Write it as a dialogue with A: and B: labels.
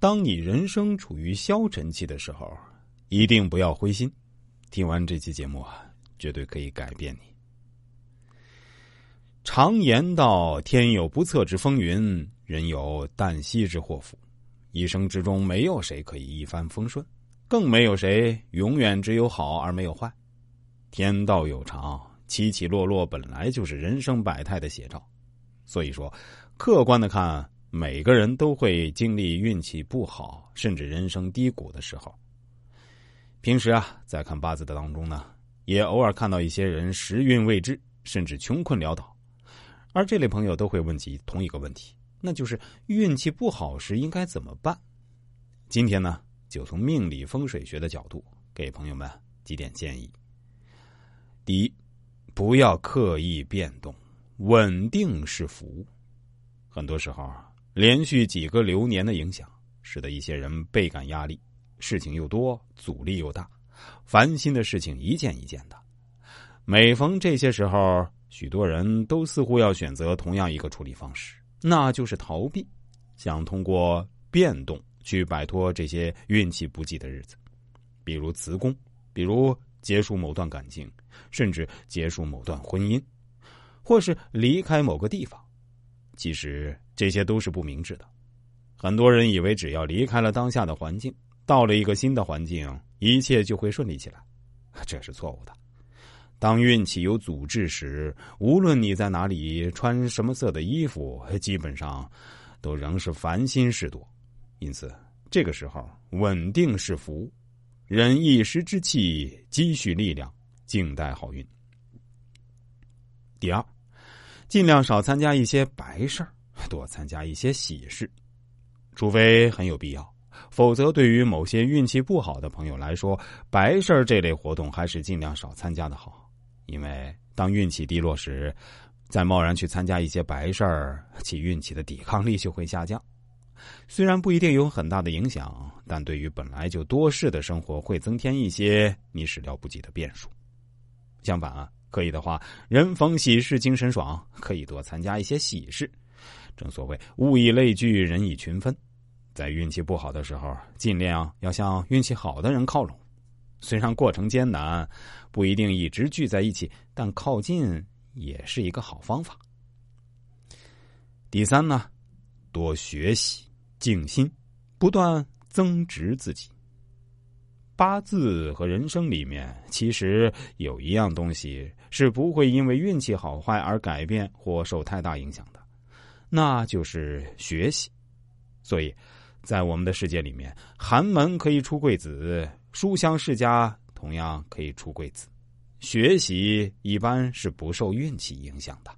A: 当你人生处于消沉期的时候，一定不要灰心。听完这期节目啊，绝对可以改变你。常言道：“天有不测之风云，人有旦夕之祸福。”一生之中，没有谁可以一帆风顺，更没有谁永远只有好而没有坏。天道有常，起起落落本来就是人生百态的写照。所以说，客观的看。每个人都会经历运气不好，甚至人生低谷的时候。平时啊，在看八字的当中呢，也偶尔看到一些人时运未至，甚至穷困潦倒。而这类朋友都会问起同一个问题，那就是运气不好时应该怎么办？今天呢，就从命理风水学的角度给朋友们几点建议。第一，不要刻意变动，稳定是福。很多时候啊。连续几个流年的影响，使得一些人倍感压力，事情又多，阻力又大，烦心的事情一件一件的。每逢这些时候，许多人都似乎要选择同样一个处理方式，那就是逃避，想通过变动去摆脱这些运气不济的日子，比如辞工，比如结束某段感情，甚至结束某段婚姻，或是离开某个地方。其实这些都是不明智的。很多人以为只要离开了当下的环境，到了一个新的环境，一切就会顺利起来，这是错误的。当运气有阻滞时，无论你在哪里穿什么色的衣服，基本上都仍是烦心事多。因此，这个时候稳定是福，忍一时之气，积蓄力量，静待好运。第二。尽量少参加一些白事儿，多参加一些喜事，除非很有必要，否则对于某些运气不好的朋友来说，白事儿这类活动还是尽量少参加的好。因为当运气低落时，再贸然去参加一些白事儿，其运气的抵抗力就会下降。虽然不一定有很大的影响，但对于本来就多事的生活，会增添一些你始料不及的变数。相反啊。可以的话，人逢喜事精神爽，可以多参加一些喜事。正所谓物以类聚，人以群分。在运气不好的时候，尽量要向运气好的人靠拢。虽然过程艰难，不一定一直聚在一起，但靠近也是一个好方法。第三呢，多学习，静心，不断增值自己。八字和人生里面，其实有一样东西是不会因为运气好坏而改变或受太大影响的，那就是学习。所以，在我们的世界里面，寒门可以出贵子，书香世家同样可以出贵子。学习一般是不受运气影响的。